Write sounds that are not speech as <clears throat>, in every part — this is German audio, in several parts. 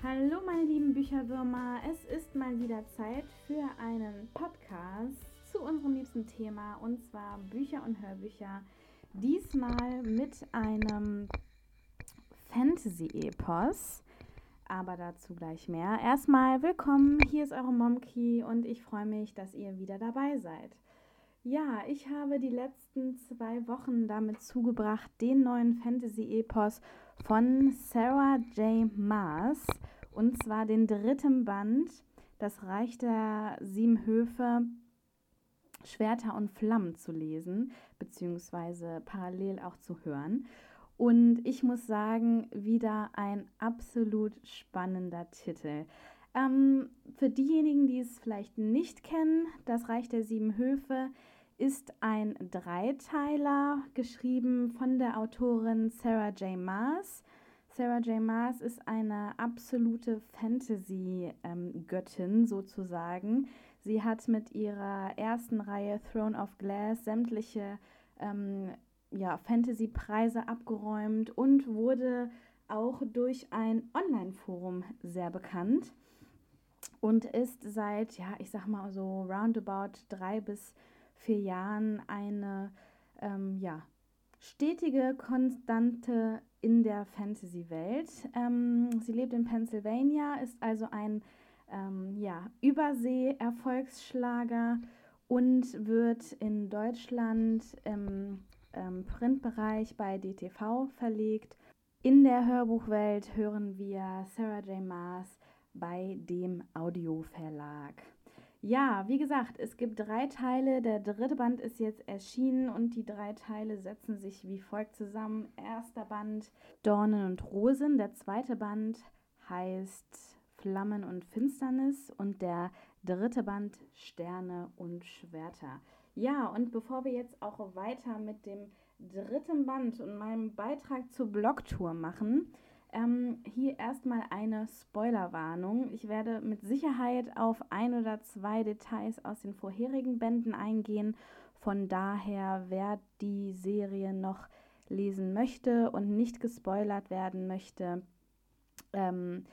Hallo meine lieben Bücherwürmer, es ist mal wieder Zeit für einen Podcast zu unserem liebsten Thema und zwar Bücher und Hörbücher. Diesmal mit einem Fantasy-Epos, aber dazu gleich mehr. Erstmal willkommen, hier ist eure Momki und ich freue mich, dass ihr wieder dabei seid. Ja, ich habe die letzten zwei Wochen damit zugebracht, den neuen Fantasy-Epos von Sarah J. Maas, und zwar den dritten Band, Das Reich der Sieben Höfe, Schwerter und Flammen zu lesen, beziehungsweise parallel auch zu hören. Und ich muss sagen, wieder ein absolut spannender Titel. Ähm, für diejenigen, die es vielleicht nicht kennen, das Reich der Sieben Höfe ist ein Dreiteiler, geschrieben von der Autorin Sarah J. Maas. Sarah J. Maas ist eine absolute Fantasy-Göttin sozusagen. Sie hat mit ihrer ersten Reihe Throne of Glass sämtliche ähm, ja, Fantasy-Preise abgeräumt und wurde auch durch ein Online-Forum sehr bekannt und ist seit, ja, ich sag mal so roundabout drei bis vier Jahren eine ähm, ja, stetige Konstante in der Fantasy-Welt. Ähm, sie lebt in Pennsylvania, ist also ein ähm, ja, Übersee-Erfolgsschlager und wird in Deutschland im ähm, Printbereich bei DTV verlegt. In der Hörbuchwelt hören wir Sarah J. Maas bei dem Audioverlag. Ja, wie gesagt, es gibt drei Teile. Der dritte Band ist jetzt erschienen und die drei Teile setzen sich wie folgt zusammen. Erster Band Dornen und Rosen, der zweite Band heißt Flammen und Finsternis und der dritte Band Sterne und Schwerter. Ja, und bevor wir jetzt auch weiter mit dem dritten Band und meinem Beitrag zur Blogtour machen, ähm, hier erstmal eine Spoilerwarnung. Ich werde mit Sicherheit auf ein oder zwei Details aus den vorherigen Bänden eingehen. Von daher, wer die Serie noch lesen möchte und nicht gespoilert werden möchte, ähm,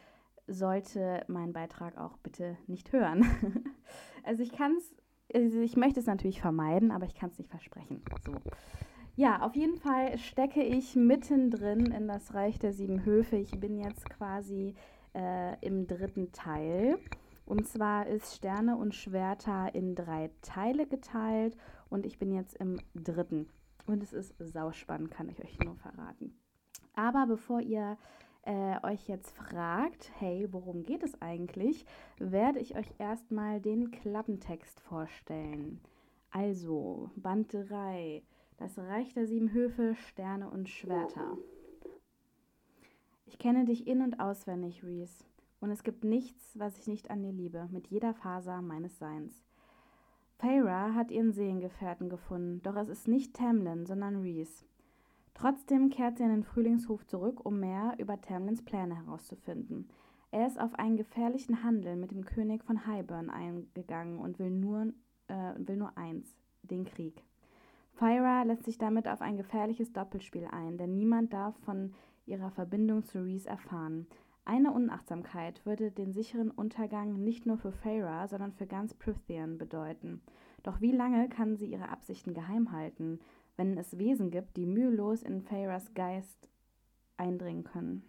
sollte meinen Beitrag auch bitte nicht hören. <laughs> also ich kann es, also ich möchte es natürlich vermeiden, aber ich kann es nicht versprechen. So. Ja, auf jeden Fall stecke ich mittendrin in das Reich der sieben Höfe. Ich bin jetzt quasi äh, im dritten Teil. Und zwar ist Sterne und Schwerter in drei Teile geteilt und ich bin jetzt im dritten. Und es ist sauspannend, kann ich euch nur verraten. Aber bevor ihr äh, euch jetzt fragt, hey, worum geht es eigentlich, werde ich euch erstmal den Klappentext vorstellen. Also, Band 3 das Reich der sieben Höfe, Sterne und Schwerter. Ich kenne dich in- und auswendig, Reese. Und es gibt nichts, was ich nicht an dir liebe, mit jeder Faser meines Seins. Feyre hat ihren Seelengefährten gefunden, doch es ist nicht Tamlin, sondern Reese. Trotzdem kehrt sie an den Frühlingshof zurück, um mehr über Tamlins Pläne herauszufinden. Er ist auf einen gefährlichen Handel mit dem König von Highburn eingegangen und will nur, äh, will nur eins, den Krieg. Fyra lässt sich damit auf ein gefährliches Doppelspiel ein, denn niemand darf von ihrer Verbindung zu Reese erfahren. Eine Unachtsamkeit würde den sicheren Untergang nicht nur für Feyre, sondern für ganz Prythian bedeuten. Doch wie lange kann sie ihre Absichten geheim halten, wenn es Wesen gibt, die mühelos in Feyres Geist eindringen können?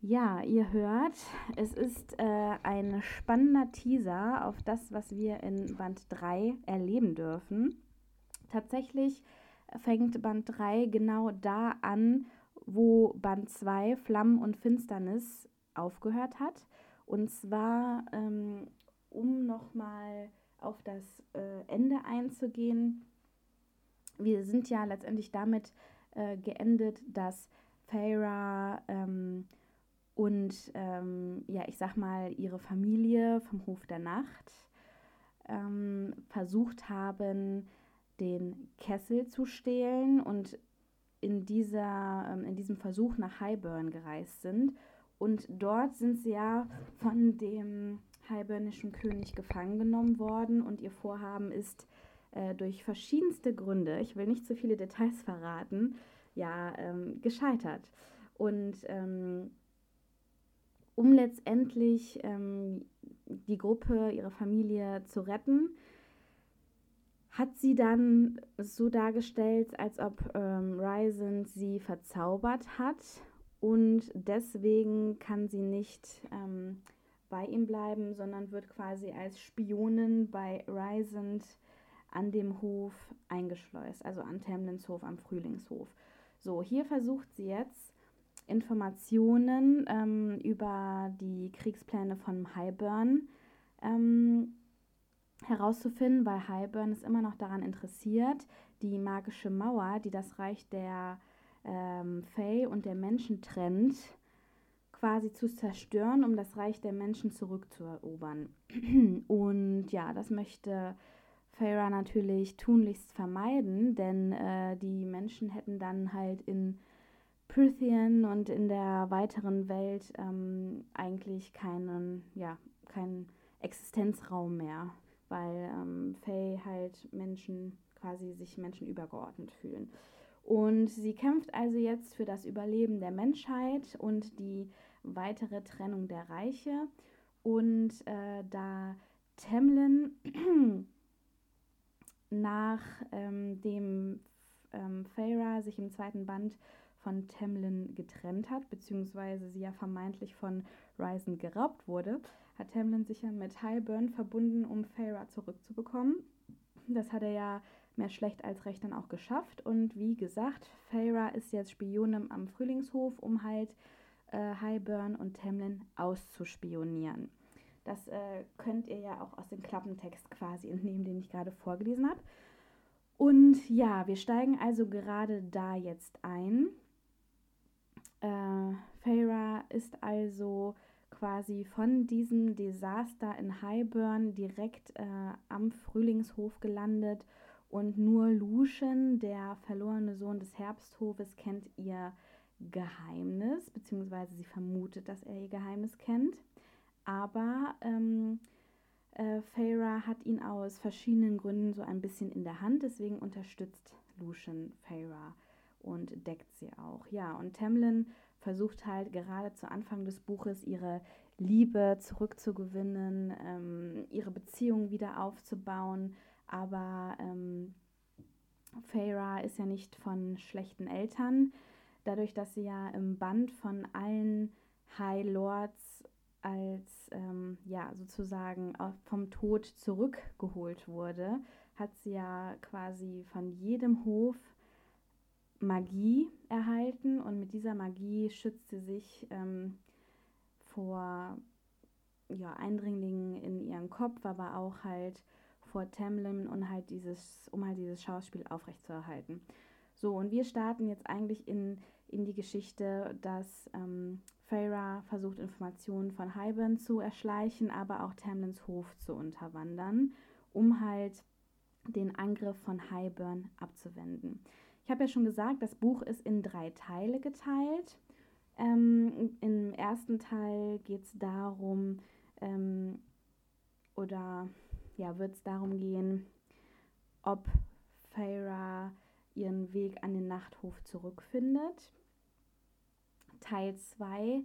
Ja, ihr hört, es ist äh, ein spannender Teaser auf das, was wir in Band 3 erleben dürfen. Tatsächlich fängt Band 3 genau da an, wo Band 2 Flammen und Finsternis aufgehört hat. Und zwar, ähm, um nochmal auf das äh, Ende einzugehen. Wir sind ja letztendlich damit äh, geendet, dass Feyre ähm, und ähm, ja, ich sag mal, ihre Familie vom Hof der Nacht ähm, versucht haben, den Kessel zu stehlen und in, dieser, ähm, in diesem Versuch nach Highburn gereist sind. Und dort sind sie ja von dem Highburnischen König gefangen genommen worden und ihr Vorhaben ist äh, durch verschiedenste Gründe, ich will nicht zu viele Details verraten, ja, ähm, gescheitert. Und ähm, um letztendlich ähm, die Gruppe, ihre Familie zu retten, hat sie dann so dargestellt, als ob ähm, Ryzen sie verzaubert hat und deswegen kann sie nicht ähm, bei ihm bleiben, sondern wird quasi als Spionin bei Ryzen an dem Hof eingeschleust, also an Tamlins Hof, am Frühlingshof. So, hier versucht sie jetzt Informationen ähm, über die Kriegspläne von Highburn ähm, herauszufinden, weil Highburn ist immer noch daran interessiert, die magische Mauer, die das Reich der ähm, Fae und der Menschen trennt, quasi zu zerstören, um das Reich der Menschen zurückzuerobern. <clears throat> Und ja, das möchte Feyre natürlich tunlichst vermeiden, denn äh, die Menschen hätten dann halt in Prythian und in der weiteren Welt ähm, eigentlich keinen, ja, keinen Existenzraum mehr, weil ähm, Fae halt Menschen quasi sich Menschen übergeordnet fühlen. Und sie kämpft also jetzt für das Überleben der Menschheit und die weitere Trennung der Reiche. Und äh, da Temlin <clears throat> nach ähm, dem ähm, Feyre sich im zweiten Band von Temlin getrennt hat, beziehungsweise sie ja vermeintlich von Ryzen geraubt wurde, hat Temlin sich ja mit Highburn verbunden, um Feyre zurückzubekommen. Das hat er ja mehr schlecht als recht dann auch geschafft. Und wie gesagt, Feyre ist jetzt Spionin am Frühlingshof, um halt äh, Highburn und Tamlin auszuspionieren. Das äh, könnt ihr ja auch aus dem Klappentext quasi entnehmen, den ich gerade vorgelesen habe. Und ja, wir steigen also gerade da jetzt ein. Äh, Feyre ist also quasi von diesem Desaster in Highburn direkt äh, am Frühlingshof gelandet und nur Lucian, der verlorene Sohn des Herbsthofes, kennt ihr Geheimnis, beziehungsweise sie vermutet, dass er ihr Geheimnis kennt. Aber ähm, äh, Feyre hat ihn aus verschiedenen Gründen so ein bisschen in der Hand, deswegen unterstützt Lucian Feyre und deckt sie auch. Ja, und Tamlin versucht halt gerade zu Anfang des Buches ihre Liebe zurückzugewinnen, ähm, ihre Beziehung wieder aufzubauen, aber ähm, Feyre ist ja nicht von schlechten Eltern. Dadurch, dass sie ja im Band von allen High Lords als ähm, ja sozusagen vom Tod zurückgeholt wurde, hat sie ja quasi von jedem Hof Magie erhalten und mit dieser Magie schützt sie sich ähm, vor ja, Eindringlingen in ihren Kopf, aber auch halt vor Tamlin und halt dieses, um halt dieses Schauspiel aufrechtzuerhalten. So, und wir starten jetzt eigentlich in, in die Geschichte, dass ähm, Feyre versucht, Informationen von Hyben zu erschleichen, aber auch Tamlins Hof zu unterwandern, um halt den Angriff von Highburn abzuwenden. Ich habe ja schon gesagt, das Buch ist in drei Teile geteilt. Ähm, Im ersten Teil geht es darum, ähm, oder ja, wird es darum gehen, ob Feyre ihren Weg an den Nachthof zurückfindet. Teil 2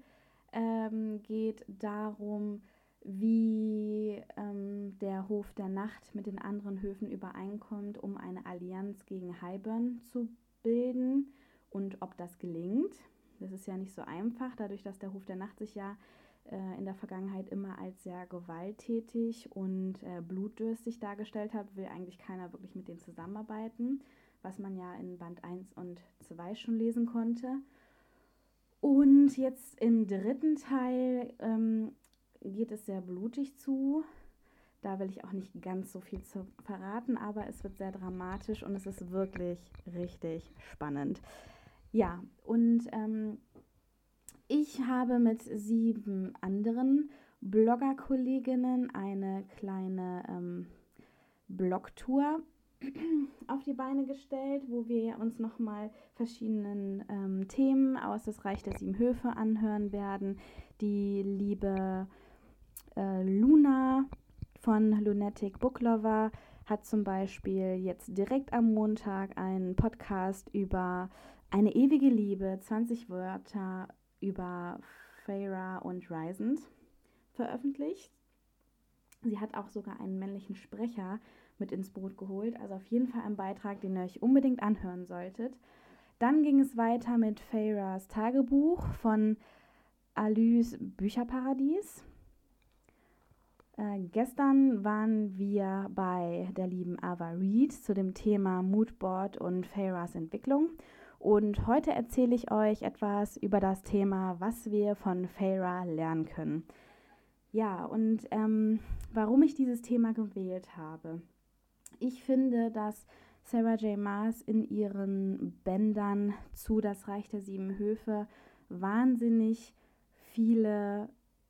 ähm, geht darum, wie ähm, der Hof der Nacht mit den anderen Höfen übereinkommt, um eine Allianz gegen Highburn zu bilden und ob das gelingt. Das ist ja nicht so einfach, dadurch, dass der Hof der Nacht sich ja äh, in der Vergangenheit immer als sehr gewalttätig und äh, blutdürstig dargestellt hat, will eigentlich keiner wirklich mit denen zusammenarbeiten, was man ja in Band 1 und 2 schon lesen konnte. Und jetzt im dritten Teil ähm, geht es sehr blutig zu. Da will ich auch nicht ganz so viel zu verraten, aber es wird sehr dramatisch und es ist wirklich richtig spannend. Ja, und ähm, ich habe mit sieben anderen Blogger-Kolleginnen eine kleine ähm, Blogtour <clears throat> auf die Beine gestellt, wo wir uns nochmal verschiedenen ähm, Themen aus das Reich der Sieben Höfe anhören werden. Die liebe äh, Luna von Lunatic Booklover hat zum Beispiel jetzt direkt am Montag einen Podcast über eine ewige Liebe, 20 Wörter über Feyre und Rysand veröffentlicht. Sie hat auch sogar einen männlichen Sprecher mit ins Boot geholt. Also auf jeden Fall ein Beitrag, den ihr euch unbedingt anhören solltet. Dann ging es weiter mit Feyras Tagebuch von Alys Bücherparadies. Äh, gestern waren wir bei der lieben Ava Reed zu dem Thema Moodboard und Feyras Entwicklung. Und heute erzähle ich euch etwas über das Thema, was wir von Feyra lernen können. Ja, und ähm, warum ich dieses Thema gewählt habe. Ich finde, dass Sarah J. Maas in ihren Bändern zu Das Reich der Sieben Höfe wahnsinnig viele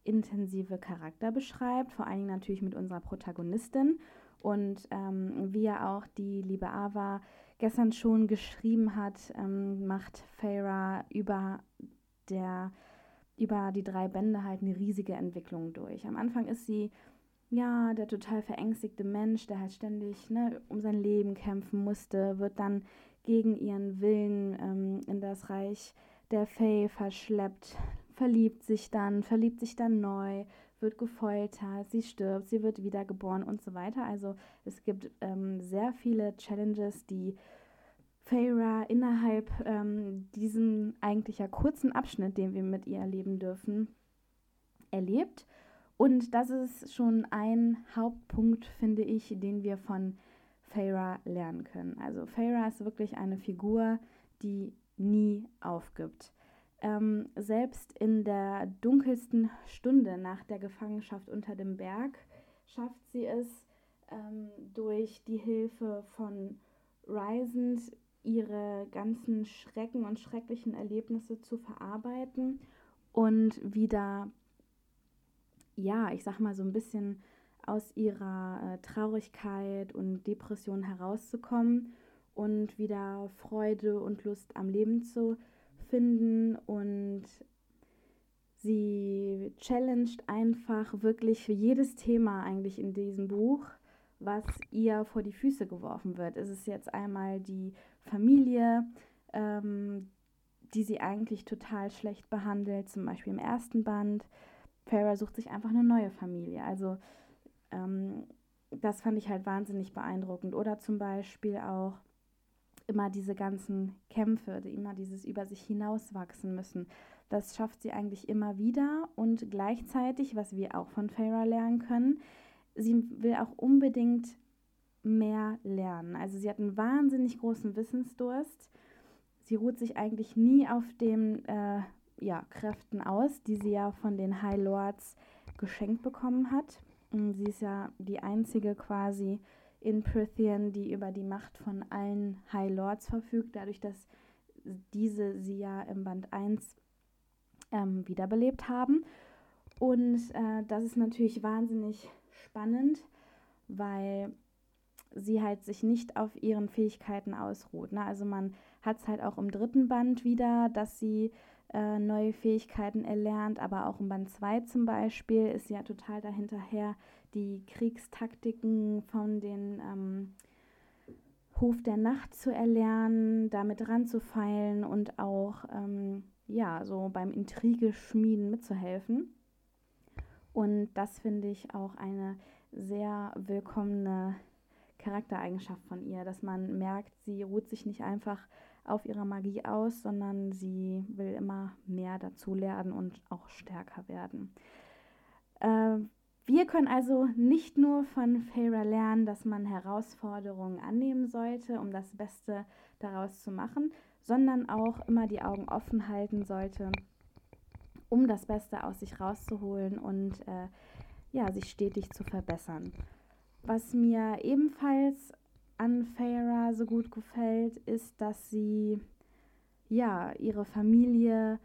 intensive Charakter beschreibt, vor allen Dingen natürlich mit unserer Protagonistin. Und ähm, wie ja auch die liebe Ava gestern schon geschrieben hat, ähm, macht Feyre über, der, über die drei Bände halt eine riesige Entwicklung durch. Am Anfang ist sie ja, der total verängstigte Mensch, der halt ständig ne, um sein Leben kämpfen musste, wird dann gegen ihren Willen ähm, in das Reich der Fae verschleppt, verliebt sich dann, verliebt sich dann neu, wird gefoltert, sie stirbt, sie wird wiedergeboren und so weiter. Also es gibt ähm, sehr viele Challenges, die Feyre innerhalb ähm, diesem eigentlich ja kurzen Abschnitt, den wir mit ihr erleben dürfen, erlebt. Und das ist schon ein Hauptpunkt, finde ich, den wir von Feyre lernen können. Also Feyre ist wirklich eine Figur, die nie aufgibt. Ähm, selbst in der dunkelsten Stunde nach der Gefangenschaft unter dem Berg schafft sie es ähm, durch die Hilfe von Rysand ihre ganzen Schrecken und schrecklichen Erlebnisse zu verarbeiten und wieder ja, ich sag mal so ein bisschen aus ihrer äh, Traurigkeit und Depression herauszukommen und wieder Freude und Lust am Leben zu finden und sie challenged einfach wirklich für jedes Thema eigentlich in diesem Buch, was ihr vor die Füße geworfen wird. Es ist jetzt einmal die Familie, ähm, die sie eigentlich total schlecht behandelt, zum Beispiel im ersten Band. Farah sucht sich einfach eine neue Familie. Also ähm, das fand ich halt wahnsinnig beeindruckend. Oder zum Beispiel auch immer diese ganzen Kämpfe, immer dieses über sich hinauswachsen müssen. Das schafft sie eigentlich immer wieder und gleichzeitig, was wir auch von Farah lernen können, sie will auch unbedingt mehr lernen. Also sie hat einen wahnsinnig großen Wissensdurst. Sie ruht sich eigentlich nie auf dem äh, ja, Kräften aus, die sie ja von den High Lords geschenkt bekommen hat. Und sie ist ja die einzige quasi in Prithian, die über die Macht von allen High Lords verfügt, dadurch, dass diese sie ja im Band 1 ähm, wiederbelebt haben. Und äh, das ist natürlich wahnsinnig spannend, weil sie halt sich nicht auf ihren Fähigkeiten ausruht. Ne? Also man hat es halt auch im dritten Band wieder, dass sie äh, neue Fähigkeiten erlernt, aber auch im Band 2 zum Beispiel ist sie ja total dahinterher, die Kriegstaktiken von den ähm, Hof der Nacht zu erlernen, damit ranzufeilen und auch ähm, ja, so beim Intrigeschmieden mitzuhelfen. Und das finde ich auch eine sehr willkommene Charaktereigenschaft von ihr, dass man merkt, sie ruht sich nicht einfach auf ihrer Magie aus, sondern sie will immer mehr dazu lernen und auch stärker werden. Äh, wir können also nicht nur von Feyre lernen, dass man Herausforderungen annehmen sollte, um das Beste daraus zu machen, sondern auch immer die Augen offen halten sollte, um das Beste aus sich rauszuholen und äh, ja, sich stetig zu verbessern. Was mir ebenfalls an Feyre so gut gefällt, ist, dass sie ja ihre Familie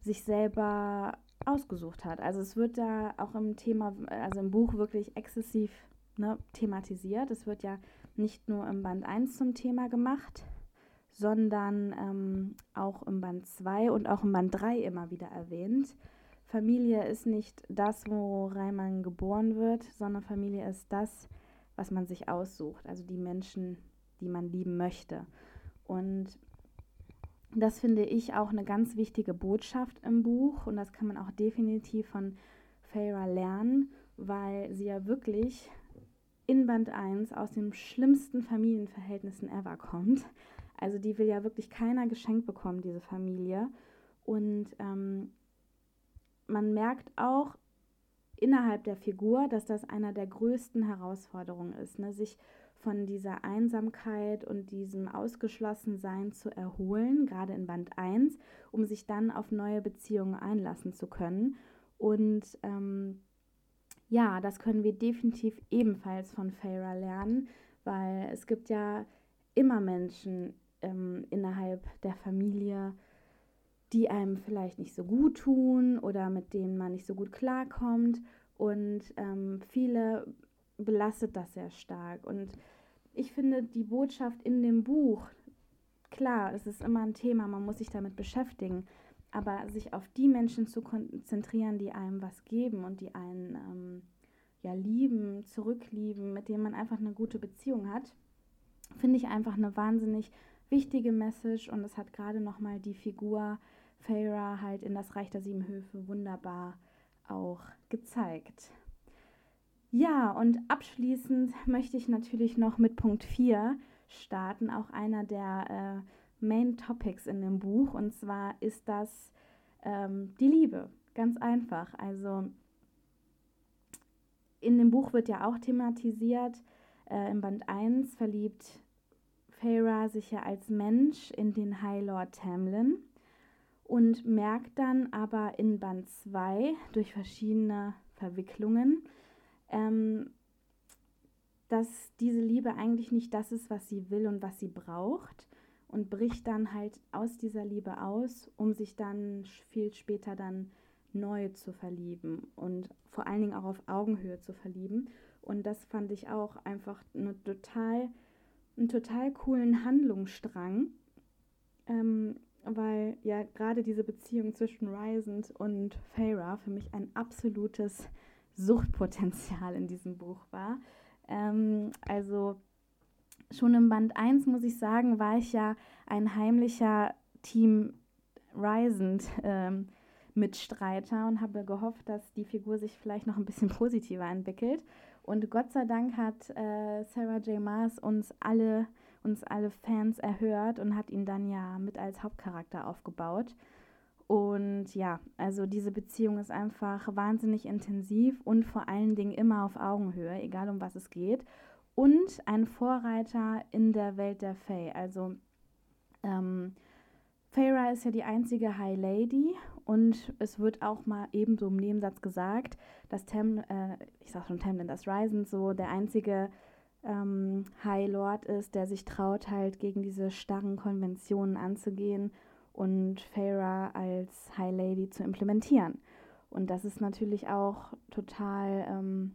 sich selber ausgesucht hat. Also es wird da auch im Thema, also im Buch wirklich exzessiv ne, thematisiert. Es wird ja nicht nur im Band 1 zum Thema gemacht, sondern ähm, auch im Band 2 und auch im Band 3 immer wieder erwähnt. Familie ist nicht das, worein man geboren wird, sondern Familie ist das, was man sich aussucht, also die Menschen, die man lieben möchte. Und Das finde ich auch eine ganz wichtige Botschaft im Buch und das kann man auch definitiv von Feyre lernen, weil sie ja wirklich in Band 1 aus den schlimmsten Familienverhältnissen ever kommt. Also die will ja wirklich keiner geschenkt bekommen, diese Familie. Und ähm, man merkt auch innerhalb der Figur, dass das einer der größten Herausforderungen ist, ne? sich von dieser Einsamkeit und diesem Ausgeschlossensein zu erholen, gerade in Band 1, um sich dann auf neue Beziehungen einlassen zu können. Und ähm, ja, das können wir definitiv ebenfalls von Feyre lernen, weil es gibt ja immer Menschen ähm, innerhalb der Familie, die einem vielleicht nicht so gut tun oder mit denen man nicht so gut klarkommt. Und ähm, viele belastet das sehr stark. Und ich finde die Botschaft in dem Buch, klar, es ist immer ein Thema, man muss sich damit beschäftigen, aber sich auf die Menschen zu konzentrieren, die einem was geben und die einen ähm, ja lieben, zurücklieben, mit denen man einfach eine gute Beziehung hat, finde ich einfach eine wahnsinnig wichtige Message und es hat gerade nochmal die Figur Feyre halt in das Reich der Sieben Höfe wunderbar auch gezeigt. Ja, und abschließend möchte ich natürlich noch mit Punkt 4 starten, auch einer der äh, Main Topics in dem Buch. Und zwar ist das ähm, die Liebe. Ganz einfach. Also in dem Buch wird ja auch thematisiert, äh, im Band 1 verliebt Feyre sich ja als Mensch in den High Lord Tamlin und merkt dann aber in Band 2 durch verschiedene Verwicklungen, ähm, dass diese Liebe eigentlich nicht das ist, was sie will und was sie braucht und bricht dann halt aus dieser Liebe aus, um sich dann viel später dann neu zu verlieben und vor allen Dingen auch auf Augenhöhe zu verlieben. Und das fand ich auch einfach eine total, einen total coolen Handlungsstrang, ähm, weil ja gerade diese Beziehung zwischen Rysand und Feyre für mich ein absolutes Suchtpotenzial in diesem Buch war. Ähm, also schon im Band 1, muss ich sagen, war ich ja ein heimlicher Team Risend ähm, Mitstreiter und habe gehofft, dass die Figur sich vielleicht noch ein bisschen positiver entwickelt. Und Gott sei Dank hat äh, Sarah J. Maas uns alle, uns alle Fans erhört und hat ihn dann ja mit als Hauptcharakter aufgebaut. Und ja, also diese Beziehung ist einfach wahnsinnig intensiv und vor allen Dingen immer auf Augenhöhe, egal um was es geht. Und ein Vorreiter in der Welt der Fae. Also ähm, Feyre ist ja die einzige High Lady und es wird auch mal ebenso im Nebensatz gesagt, dass Tam, äh, ich sag schon Tamlin, dass Ryzen so der einzige ähm, High Lord ist, der sich traut, halt gegen diese starren Konventionen anzugehen und Feyre als High Lady zu implementieren. Und das ist natürlich auch total ähm,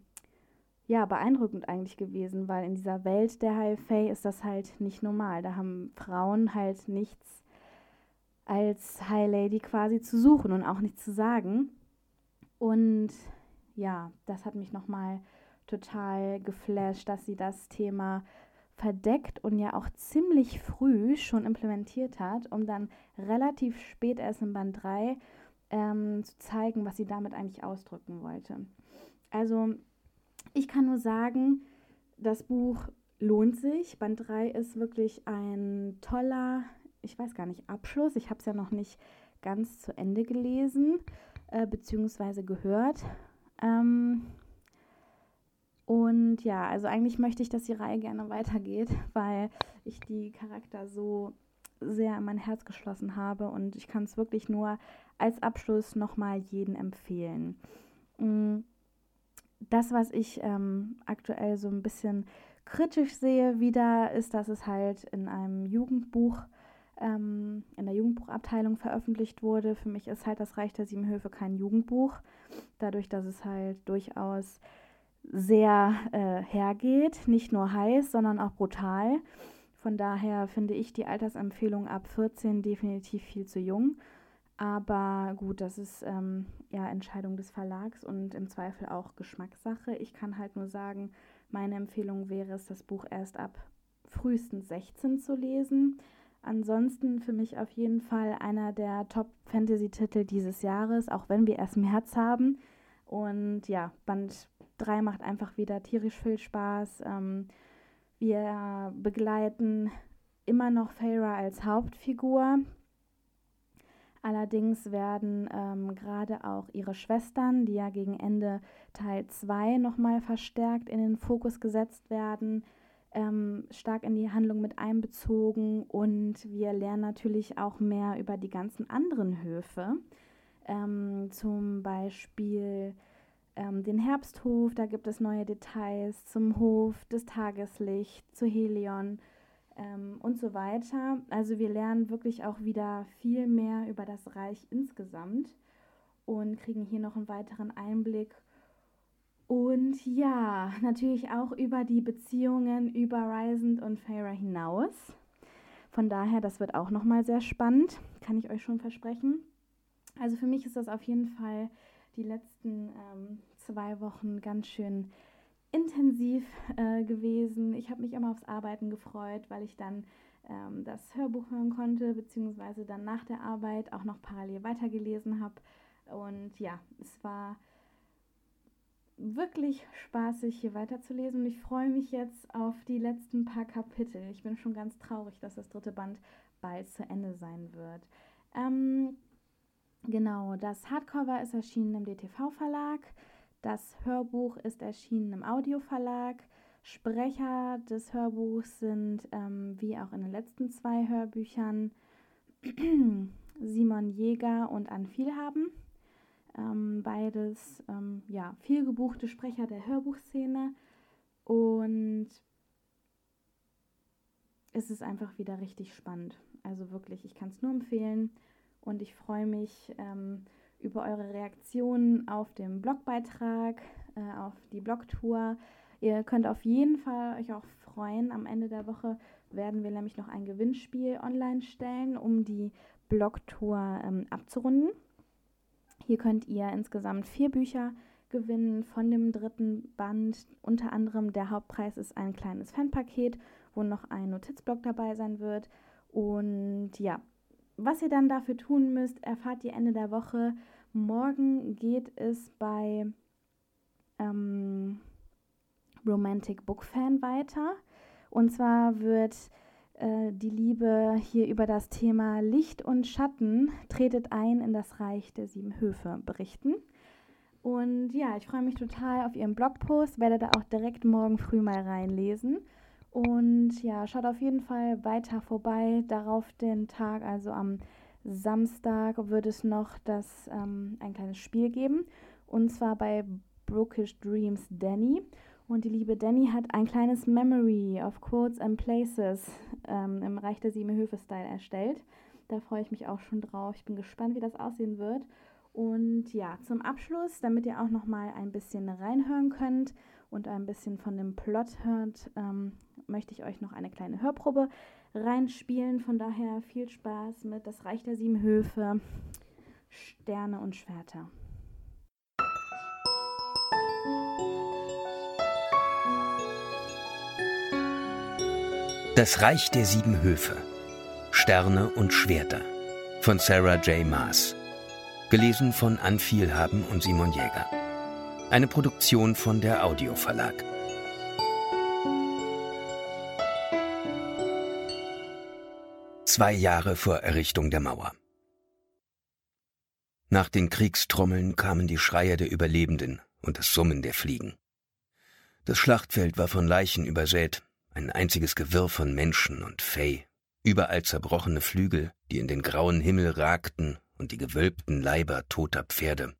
ja, beeindruckend eigentlich gewesen, weil in dieser Welt der High Fae ist das halt nicht normal. Da haben Frauen halt nichts als High Lady quasi zu suchen und auch nichts zu sagen. Und ja, das hat mich nochmal total geflasht, dass sie das Thema verdeckt und ja auch ziemlich früh schon implementiert hat, um dann relativ spät erst in Band 3 ähm, zu zeigen, was sie damit eigentlich ausdrücken wollte. Also ich kann nur sagen, das Buch lohnt sich. Band 3 ist wirklich ein toller, ich weiß gar nicht, Abschluss. Ich habe es ja noch nicht ganz zu Ende gelesen äh, bzw. gehört. Ähm, und ja, also eigentlich möchte ich, dass die Reihe gerne weitergeht, <laughs> weil ich die Charakter so sehr in mein Herz geschlossen habe und ich kann es wirklich nur als Abschluss nochmal jeden empfehlen. Mm, das, was ich ähm, aktuell so ein bisschen kritisch sehe wieder, ist, dass es halt in einem Jugendbuch, ähm, in der Jugendbuchabteilung veröffentlicht wurde. Für mich ist halt das Reich der Sieben Höfe kein Jugendbuch, dadurch, dass es halt durchaus sehr äh, hergeht, nicht nur heiß, sondern auch brutal. Von daher finde ich die Altersempfehlung ab 14 definitiv viel zu jung. Aber gut, das ist ähm, ja Entscheidung des Verlags und im Zweifel auch Geschmackssache. Ich kann halt nur sagen, meine Empfehlung wäre es, das Buch erst ab frühestens 16 zu lesen. Ansonsten für mich auf jeden Fall einer der Top-Fantasy-Titel dieses Jahres, auch wenn wir erst März haben. Und ja, Band 3 macht einfach wieder tierisch viel Spaß. Ähm, wir begleiten immer noch Feyre als Hauptfigur. Allerdings werden ähm, gerade auch ihre Schwestern, die ja gegen Ende Teil 2 nochmal verstärkt in den Fokus gesetzt werden, ähm, stark in die Handlung mit einbezogen und wir lernen natürlich auch mehr über die ganzen anderen Höfe. Ähm, zum Beispiel ähm, den Herbsthof, da gibt es neue Details zum Hof des Tageslichts, zu Helion ähm, und so weiter. Also wir lernen wirklich auch wieder viel mehr über das Reich insgesamt und kriegen hier noch einen weiteren Einblick und ja, natürlich auch über die Beziehungen über Risend und Feyre hinaus. Von daher, das wird auch nochmal sehr spannend, kann ich euch schon versprechen. Also für mich ist das auf jeden Fall die letzten ähm, zwei Wochen ganz schön intensiv äh, gewesen. Ich habe mich immer aufs Arbeiten gefreut, weil ich dann ähm, das Hörbuch hören konnte, beziehungsweise dann nach der Arbeit auch noch parallel weitergelesen habe. Und ja, es war wirklich spaßig, hier weiterzulesen. Und ich freue mich jetzt auf die letzten paar Kapitel. Ich bin schon ganz traurig, dass das dritte Band bald zu Ende sein wird. Ähm, genau, das Hardcover ist erschienen im DTV-Verlag. Das Hörbuch ist erschienen im Audioverlag. Sprecher des Hörbuchs sind, ähm, wie auch in den letzten zwei Hörbüchern, <clears throat> Simon Jäger und Ann Vielhaben. Ähm, beides ähm, ja, viel gebuchte Sprecher der Hörbuchszene. Und es ist einfach wieder richtig spannend. Also wirklich, ich kann es nur empfehlen. Und ich freue mich ähm, über eure Reaktionen auf den Blogbeitrag, äh, auf die Blogtour. Ihr könnt auf jeden Fall euch auch freuen. Am Ende der Woche werden wir nämlich noch ein Gewinnspiel online stellen, um die Blogtour ähm, abzurunden. Hier könnt ihr insgesamt vier Bücher gewinnen von dem dritten Band. Unter anderem der Hauptpreis ist ein kleines Fanpaket, wo noch ein Notizblock dabei sein wird. Und ja, was ihr dann dafür tun müsst, erfahrt ihr Ende der Woche. Morgen geht es bei ähm, Romantic Book Fan weiter. Und zwar wird äh, die Liebe hier über das Thema Licht und Schatten tretet ein in das Reich der sieben Höfe berichten. Und ja, ich freue mich total auf Ihren Blogpost, werde da auch direkt morgen früh mal reinlesen. Und ja, schaut auf jeden Fall weiter vorbei. Darauf den Tag, also am Samstag, wird es noch das, ähm, ein kleines Spiel geben. Und zwar bei Brookish Dreams Danny. Und die liebe Danny hat ein kleines Memory of Quotes and Places ähm, im Reich der Sieben Höfe-Style erstellt. Da freue ich mich auch schon drauf. Ich bin gespannt, wie das aussehen wird. Und ja, zum Abschluss, damit ihr auch noch mal ein bisschen reinhören könnt und ein bisschen von dem Plot hört, ähm, möchte ich euch noch eine kleine Hörprobe reinspielen. Von daher viel Spaß mit Das Reich der Sieben Höfe, Sterne und Schwerter. Das Reich der sieben Höfe. Sterne und Schwerter von Sarah J. Maas. Gelesen von Ann Vielhaben und Simon Jäger. Eine Produktion von der Audio Verlag. Zwei Jahre vor Errichtung der Mauer. Nach den Kriegstrommeln kamen die Schreie der Überlebenden und das Summen der Fliegen. Das Schlachtfeld war von Leichen übersät, ein einziges Gewirr von Menschen und Fey, überall zerbrochene Flügel, die in den grauen Himmel ragten und die gewölbten Leiber toter Pferde.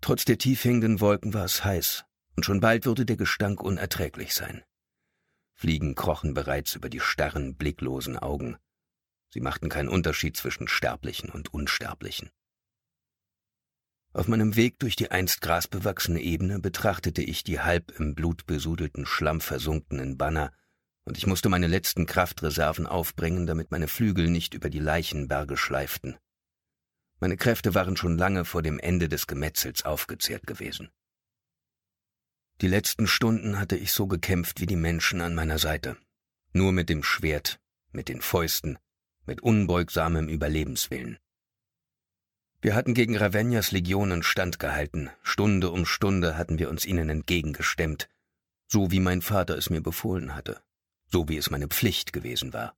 Trotz der tief hängenden Wolken war es heiß, und schon bald würde der Gestank unerträglich sein. Fliegen krochen bereits über die starren, blicklosen Augen. Sie machten keinen Unterschied zwischen Sterblichen und Unsterblichen. Auf meinem Weg durch die einst grasbewachsene Ebene betrachtete ich die halb im blutbesudelten Schlamm versunkenen Banner, und ich musste meine letzten Kraftreserven aufbringen, damit meine Flügel nicht über die Leichenberge schleiften. Meine Kräfte waren schon lange vor dem Ende des Gemetzels aufgezehrt gewesen. Die letzten Stunden hatte ich so gekämpft wie die Menschen an meiner Seite, nur mit dem Schwert, mit den Fäusten, mit unbeugsamem Überlebenswillen. Wir hatten gegen Ravenias Legionen standgehalten, Stunde um Stunde hatten wir uns ihnen entgegengestemmt, so wie mein Vater es mir befohlen hatte, so wie es meine Pflicht gewesen war.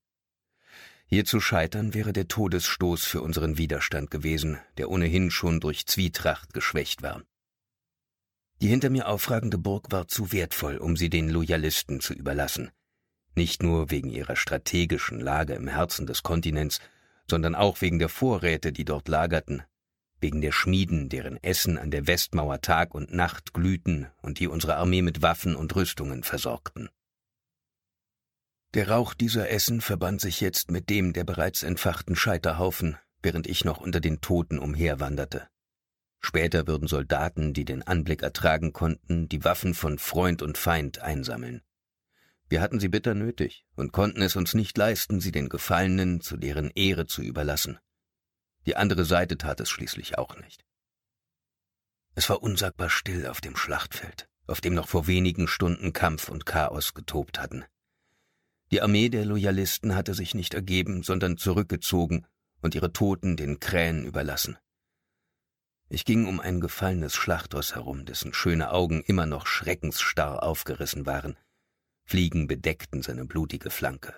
Hier zu scheitern wäre der Todesstoß für unseren Widerstand gewesen, der ohnehin schon durch Zwietracht geschwächt war. Die hinter mir aufragende Burg war zu wertvoll, um sie den Loyalisten zu überlassen, nicht nur wegen ihrer strategischen Lage im Herzen des Kontinents, sondern auch wegen der Vorräte, die dort lagerten, wegen der Schmieden, deren Essen an der Westmauer Tag und Nacht glühten und die unsere Armee mit Waffen und Rüstungen versorgten. Der Rauch dieser Essen verband sich jetzt mit dem der bereits entfachten Scheiterhaufen, während ich noch unter den Toten umherwanderte. Später würden Soldaten, die den Anblick ertragen konnten, die Waffen von Freund und Feind einsammeln. Wir hatten sie bitter nötig und konnten es uns nicht leisten, sie den Gefallenen zu deren Ehre zu überlassen. Die andere Seite tat es schließlich auch nicht. Es war unsagbar still auf dem Schlachtfeld, auf dem noch vor wenigen Stunden Kampf und Chaos getobt hatten. Die Armee der Loyalisten hatte sich nicht ergeben, sondern zurückgezogen und ihre Toten den Krähen überlassen. Ich ging um ein gefallenes Schlachtross herum, dessen schöne Augen immer noch schreckensstarr aufgerissen waren. Fliegen bedeckten seine blutige Flanke.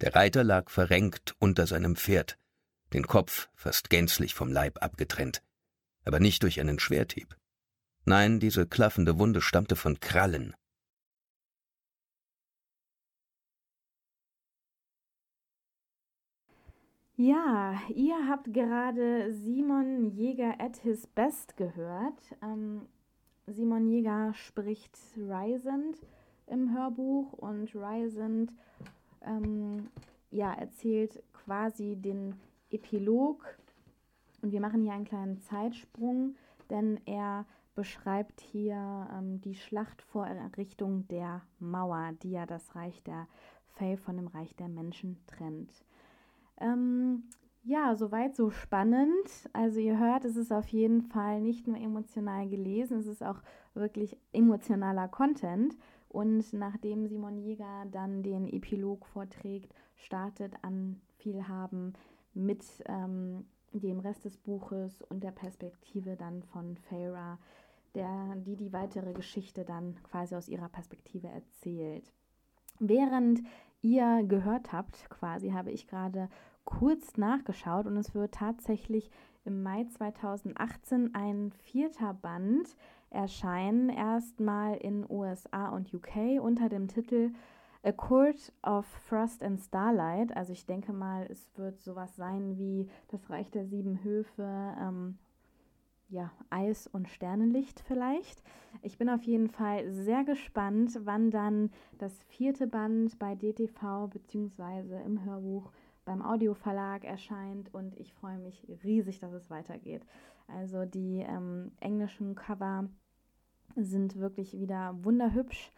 Der Reiter lag verrenkt unter seinem Pferd, den Kopf fast gänzlich vom Leib abgetrennt, aber nicht durch einen Schwerthieb. Nein, diese klaffende Wunde stammte von Krallen. Ja, ihr habt gerade Simon Jäger at his best gehört. Ähm, Simon Jäger spricht Rysand im Hörbuch und Rysand ähm, ja, erzählt quasi den Epilog. Und wir machen hier einen kleinen Zeitsprung, denn er beschreibt hier ähm, die Schlacht vor Errichtung der Mauer, die ja das Reich der Fey von dem Reich der Menschen trennt. Ähm, ja, soweit so spannend. Also ihr hört, es ist auf jeden Fall nicht nur emotional gelesen, es ist auch wirklich emotionaler Content. Und nachdem Simon Jäger dann den Epilog vorträgt, startet an Vielhaben mit ähm, dem Rest des Buches und der Perspektive dann von Feyre, der, die die weitere Geschichte dann quasi aus ihrer Perspektive erzählt. Während ihr gehört habt, quasi habe ich gerade kurz nachgeschaut und es wird tatsächlich im Mai 2018 ein vierter Band erscheinen, erstmal in USA und UK unter dem Titel A Court of Frost and Starlight. Also ich denke mal, es wird sowas sein wie das Reich der sieben Höfe, ähm, ja, Eis und Sternenlicht vielleicht. Ich bin auf jeden Fall sehr gespannt, wann dann das vierte Band bei DTV bzw. im Hörbuch beim Audioverlag erscheint und ich freue mich riesig, dass es weitergeht. Also die ähm, englischen Cover sind wirklich wieder wunderhübsch.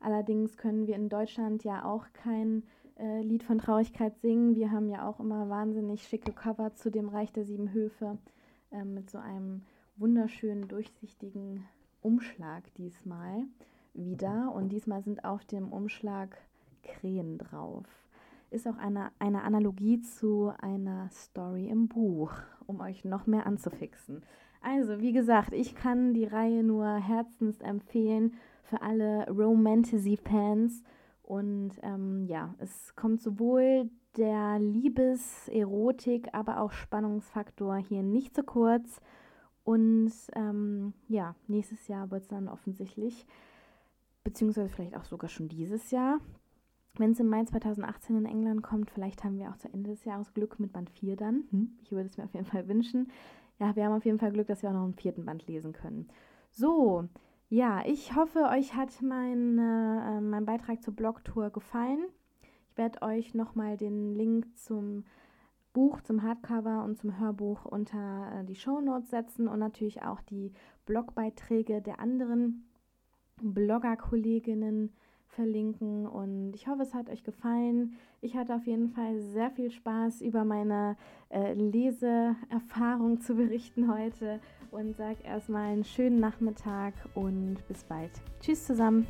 Allerdings können wir in Deutschland ja auch kein äh, Lied von Traurigkeit singen. Wir haben ja auch immer wahnsinnig schicke Cover zu dem Reich der sieben Höfe äh, mit so einem wunderschönen durchsichtigen Umschlag diesmal wieder. Und diesmal sind auf dem Umschlag Krähen drauf. Ist auch eine, eine Analogie zu einer Story im Buch, um euch noch mehr anzufixen. Also, wie gesagt, ich kann die Reihe nur herzens empfehlen für alle Romantasy-Fans. Und ähm, ja, es kommt sowohl der Liebes-, Erotik-, aber auch Spannungsfaktor hier nicht zu kurz. Und ähm, ja, nächstes Jahr wird es dann offensichtlich, beziehungsweise vielleicht auch sogar schon dieses Jahr, wenn es im Mai 2018 in England kommt, vielleicht haben wir auch zu Ende des Jahres Glück mit Band 4 dann. Hm, ich würde es mir auf jeden Fall wünschen. Ja, wir haben auf jeden Fall Glück, dass wir auch noch einen vierten Band lesen können. So, ja, ich hoffe, euch hat mein, äh, mein Beitrag zur Blogtour gefallen. Ich werde euch nochmal den Link zum Buch, zum Hardcover und zum Hörbuch unter äh, die Shownotes setzen und natürlich auch die Blogbeiträge der anderen Blogger-Kolleginnen verlinken. Und ich hoffe, es hat euch gefallen. Ich hatte auf jeden Fall sehr viel Spaß, über meine äh, Leseerfahrung zu berichten heute und sage erstmal einen schönen Nachmittag und bis bald. Tschüss zusammen.